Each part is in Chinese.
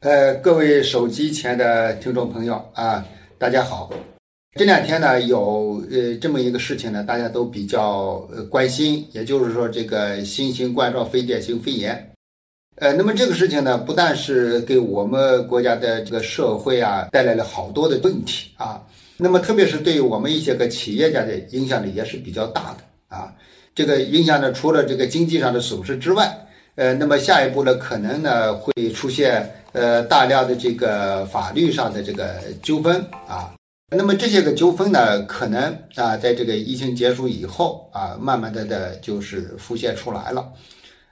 呃，各位手机前的听众朋友啊，大家好。这两天呢，有呃这么一个事情呢，大家都比较呃关心，也就是说这个新型冠状非典型肺炎。呃，那么这个事情呢，不但是给我们国家的这个社会啊带来了好多的问题啊，那么特别是对于我们一些个企业家的影响呢，也是比较大的啊。这个影响呢，除了这个经济上的损失之外，呃，那么下一步呢，可能呢会出现呃大量的这个法律上的这个纠纷啊。那么这些个纠纷呢，可能啊，在这个疫情结束以后啊，慢慢的的就是浮现出来了。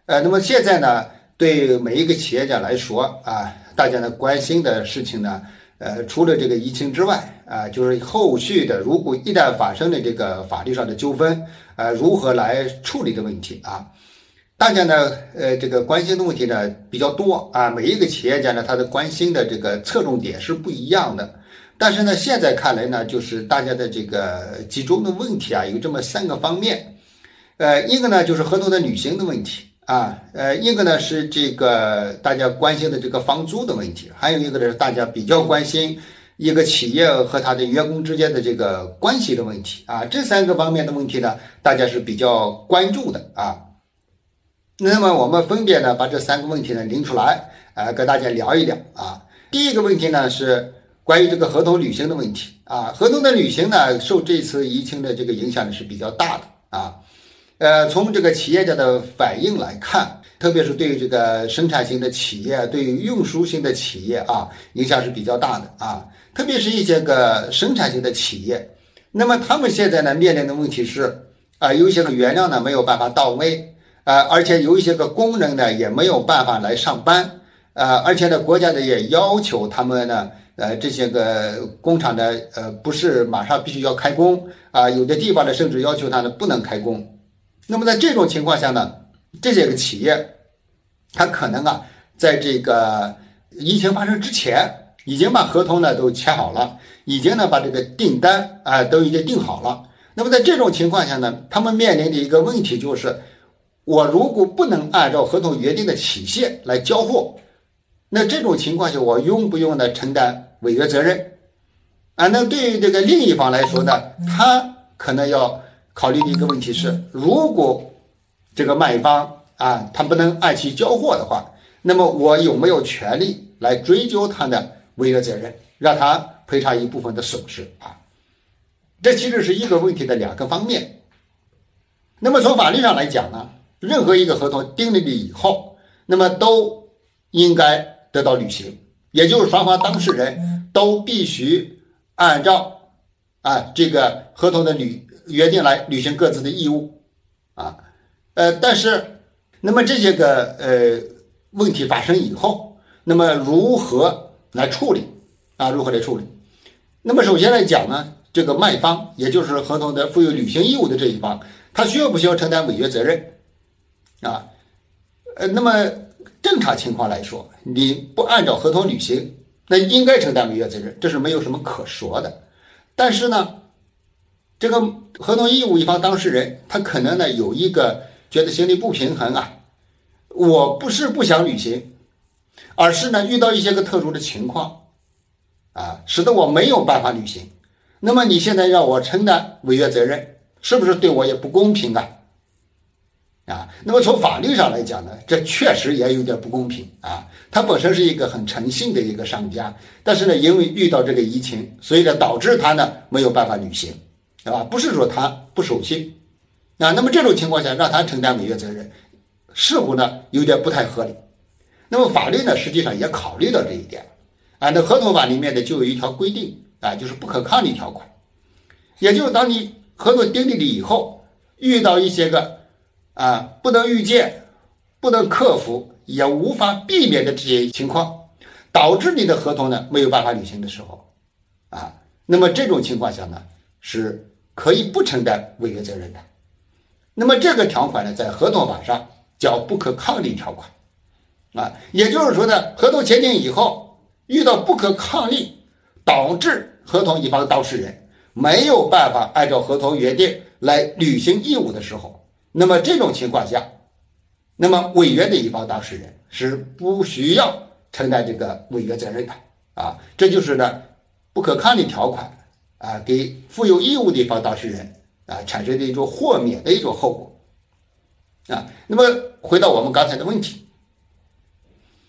呃，那么现在呢，对每一个企业家来说啊，大家呢关心的事情呢，呃，除了这个疫情之外啊，就是后续的，如果一旦发生了这个法律上的纠纷，呃，如何来处理的问题啊。大家呢，呃，这个关心的问题呢比较多啊。每一个企业家呢，他的关心的这个侧重点是不一样的。但是呢，现在看来呢，就是大家的这个集中的问题啊，有这么三个方面。呃，一个呢就是合同的履行的问题啊，呃，一个呢是这个大家关心的这个房租的问题，还有一个呢是大家比较关心一个企业和他的员工之间的这个关系的问题啊。这三个方面的问题呢，大家是比较关注的啊。那么我们分别呢把这三个问题呢拎出来，呃，跟大家聊一聊啊。第一个问题呢是关于这个合同履行的问题啊。合同的履行呢受这次疫情的这个影响呢是比较大的啊。呃，从这个企业家的反应来看，特别是对于这个生产型的企业，对于运输型的企业啊，影响是比较大的啊。特别是一些个生产型的企业，那么他们现在呢面临的问题是啊，有些个原料呢没有办法到位。呃，而且有一些个工人呢，也没有办法来上班，呃，而且呢，国家呢也要求他们呢，呃，这些个工厂呢，呃，不是马上必须要开工啊，有的地方呢，甚至要求他呢不能开工。那么在这种情况下呢，这些个企业，他可能啊，在这个疫情发生之前，已经把合同呢都签好了，已经呢把这个订单啊都已经定好了。那么在这种情况下呢，他们面临的一个问题就是。我如果不能按照合同约定的期限来交货，那这种情况下，我用不用呢承担违约责任？啊，那对于这个另一方来说呢，他可能要考虑的一个问题是，如果这个卖方啊，他不能按期交货的话，那么我有没有权利来追究他的违约责任，让他赔偿一部分的损失啊？这其实是一个问题的两个方面。那么从法律上来讲呢？任何一个合同订立了以后，那么都应该得到履行，也就是双方当事人都必须按照啊这个合同的履约定来履行各自的义务啊，呃，但是那么这些个呃问题发生以后，那么如何来处理啊？如何来处理？那么首先来讲呢，这个卖方也就是合同的负有履行义务的这一方，他需要不需要承担违约责任？啊，呃，那么正常情况来说，你不按照合同履行，那应该承担违约责任，这是没有什么可说的。但是呢，这个合同义务一方当事人，他可能呢有一个觉得心里不平衡啊，我不是不想履行，而是呢遇到一些个特殊的情况，啊，使得我没有办法履行。那么你现在让我承担违约责任，是不是对我也不公平啊？啊，那么从法律上来讲呢，这确实也有点不公平啊。他本身是一个很诚信的一个商家，但是呢，因为遇到这个疫情，所以呢，导致他呢没有办法履行，对吧？不是说他不守信啊。那么这种情况下，让他承担违约责任，似乎呢有点不太合理。那么法律呢，实际上也考虑到这一点啊。那合同法里面呢，就有一条规定啊，就是不可抗力条款，也就是当你合同订立了以后，遇到一些个。啊，不能预见、不能克服、也无法避免的这些情况，导致你的合同呢没有办法履行的时候，啊，那么这种情况下呢，是可以不承担违约责任的。那么这个条款呢，在合同法上叫不可抗力条款，啊，也就是说呢，合同签订以后，遇到不可抗力，导致合同一方当事人没有办法按照合同约定来履行义务的时候。那么这种情况下，那么违约的一方当事人是不需要承担这个违约责任的啊。这就是呢不可抗力条款啊，给负有义务的一方当事人啊产生的一种豁免的一种后果啊。那么回到我们刚才的问题，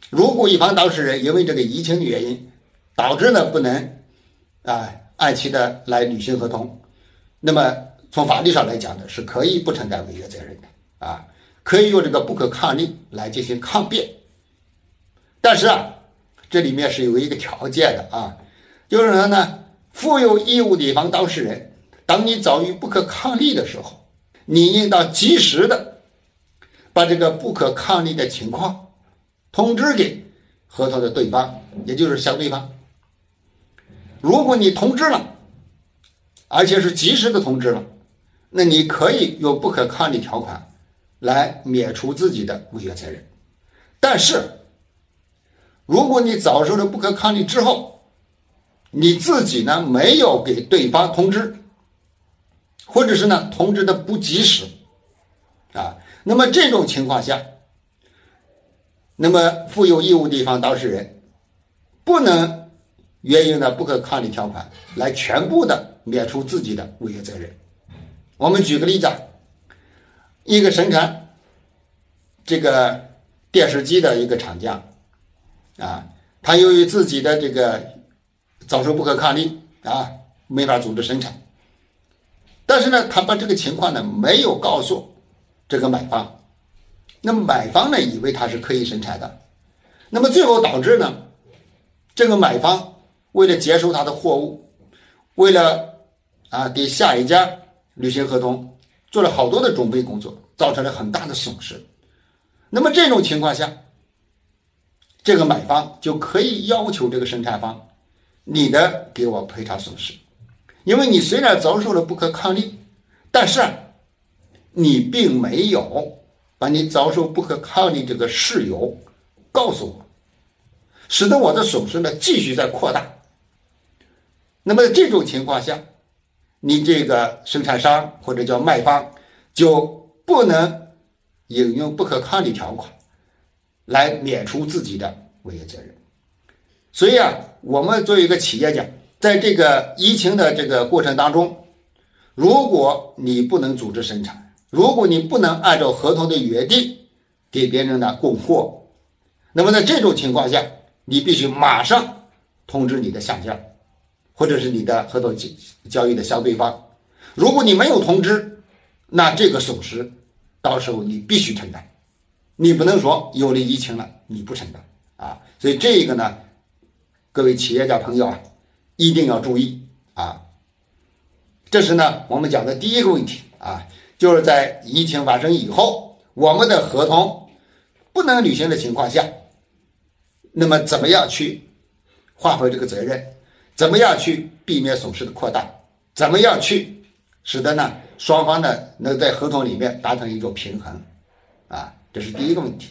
如果一方当事人因为这个疫情的原因导致呢不能啊按期的来履行合同，那么从法律上来讲呢，是可以不承担违约责任的啊，可以用这个不可抗力来进行抗辩。但是啊，这里面是有一个条件的啊，就是说呢，负有义务的一方当事人，当你遭遇不可抗力的时候，你应当及时的把这个不可抗力的情况通知给合同的对方，也就是相对方。如果你通知了，而且是及时的通知了。那你可以用不可抗力条款来免除自己的违约责任，但是如果你遭受了不可抗力之后，你自己呢没有给对方通知，或者是呢通知的不及时，啊，那么这种情况下，那么负有义务的一方当事人不能援引的不可抗力条款来全部的免除自己的违约责任。我们举个例子，一个生产这个电视机的一个厂家，啊，他由于自己的这个遭受不可抗力啊，没法组织生产，但是呢，他把这个情况呢没有告诉这个买方，那么买方呢以为他是可以生产的，那么最后导致呢，这个买方为了接收他的货物，为了啊给下一家。履行合同做了好多的准备工作，造成了很大的损失。那么这种情况下，这个买方就可以要求这个生产方，你的给我赔偿损失，因为你虽然遭受了不可抗力，但是你并没有把你遭受不可抗力这个事由告诉我，使得我的损失呢继续在扩大。那么这种情况下。你这个生产商或者叫卖方就不能引用不可抗力条款来免除自己的违约责任。所以啊，我们作为一个企业家，在这个疫情的这个过程当中，如果你不能组织生产，如果你不能按照合同的约定给别人呢供货，那么在这种情况下，你必须马上通知你的下家。或者是你的合同交交易的相对方，如果你没有通知，那这个损失到时候你必须承担，你不能说有了疫情了你不承担啊。所以这个呢，各位企业家朋友啊，一定要注意啊。这是呢我们讲的第一个问题啊，就是在疫情发生以后，我们的合同不能履行的情况下，那么怎么样去划分这个责任？怎么样去避免损失的扩大？怎么样去使得呢双方呢能在合同里面达成一个平衡？啊，这是第一个问题。